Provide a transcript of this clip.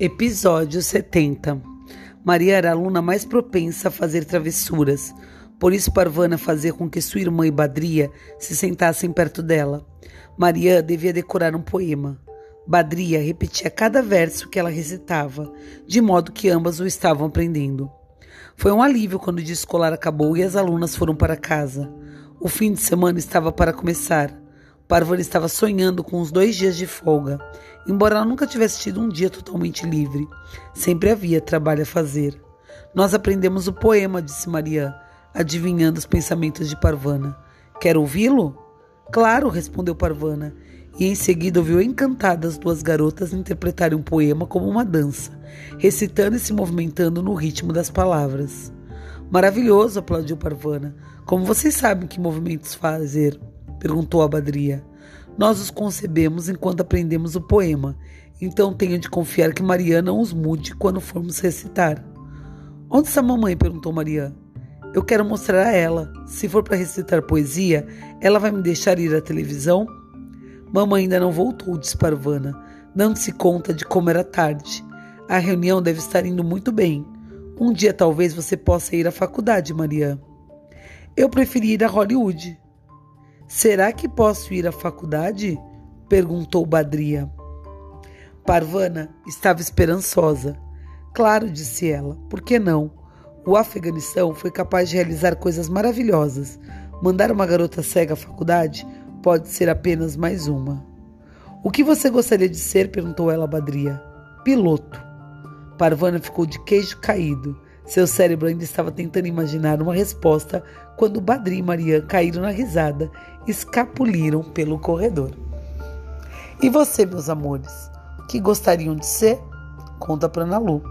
Episódio 70 Maria era a aluna mais propensa a fazer travessuras. Por isso, Parvana fazia com que sua irmã e Badria se sentassem perto dela. Maria devia decorar um poema. Badria repetia cada verso que ela recitava, de modo que ambas o estavam aprendendo. Foi um alívio quando o dia escolar acabou e as alunas foram para casa. O fim de semana estava para começar. Parvana estava sonhando com os dois dias de folga. Embora ela nunca tivesse tido um dia totalmente livre, sempre havia trabalho a fazer. Nós aprendemos o poema, disse Maria, adivinhando os pensamentos de Parvana. Quer ouvi-lo? Claro, respondeu Parvana, e em seguida ouviu encantada as duas garotas interpretarem um poema como uma dança, recitando e se movimentando no ritmo das palavras. Maravilhoso, aplaudiu Parvana. Como vocês sabem que movimentos fazer? Perguntou a Badria. Nós os concebemos enquanto aprendemos o poema, então tenho de confiar que Maria não os mude quando formos recitar. Onde está a mamãe? perguntou Maria. Eu quero mostrar a ela. Se for para recitar poesia, ela vai me deixar ir à televisão? Mamãe ainda não voltou, disse Parvana, dando-se conta de como era tarde. A reunião deve estar indo muito bem. Um dia talvez você possa ir à faculdade, Maria. Eu preferi ir a Hollywood. Será que posso ir à faculdade? perguntou Badria. Parvana estava esperançosa. Claro, disse ela, por que não? O Afeganistão foi capaz de realizar coisas maravilhosas. Mandar uma garota cega à faculdade pode ser apenas mais uma. O que você gostaria de ser? perguntou ela a Badria. Piloto. Parvana ficou de queijo caído. Seu cérebro ainda estava tentando imaginar uma resposta quando Badri e Marian caíram na risada e escapuliram pelo corredor. E você, meus amores, que gostariam de ser? Conta para Ana Lu.